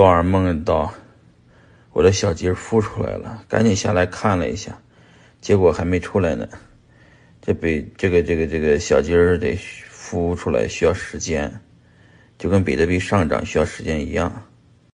昨晚梦到我的小鸡孵出来了，赶紧下来看了一下，结果还没出来呢。这比这个这个这个小鸡儿得孵出来需要时间，就跟比特币上涨需要时间一样。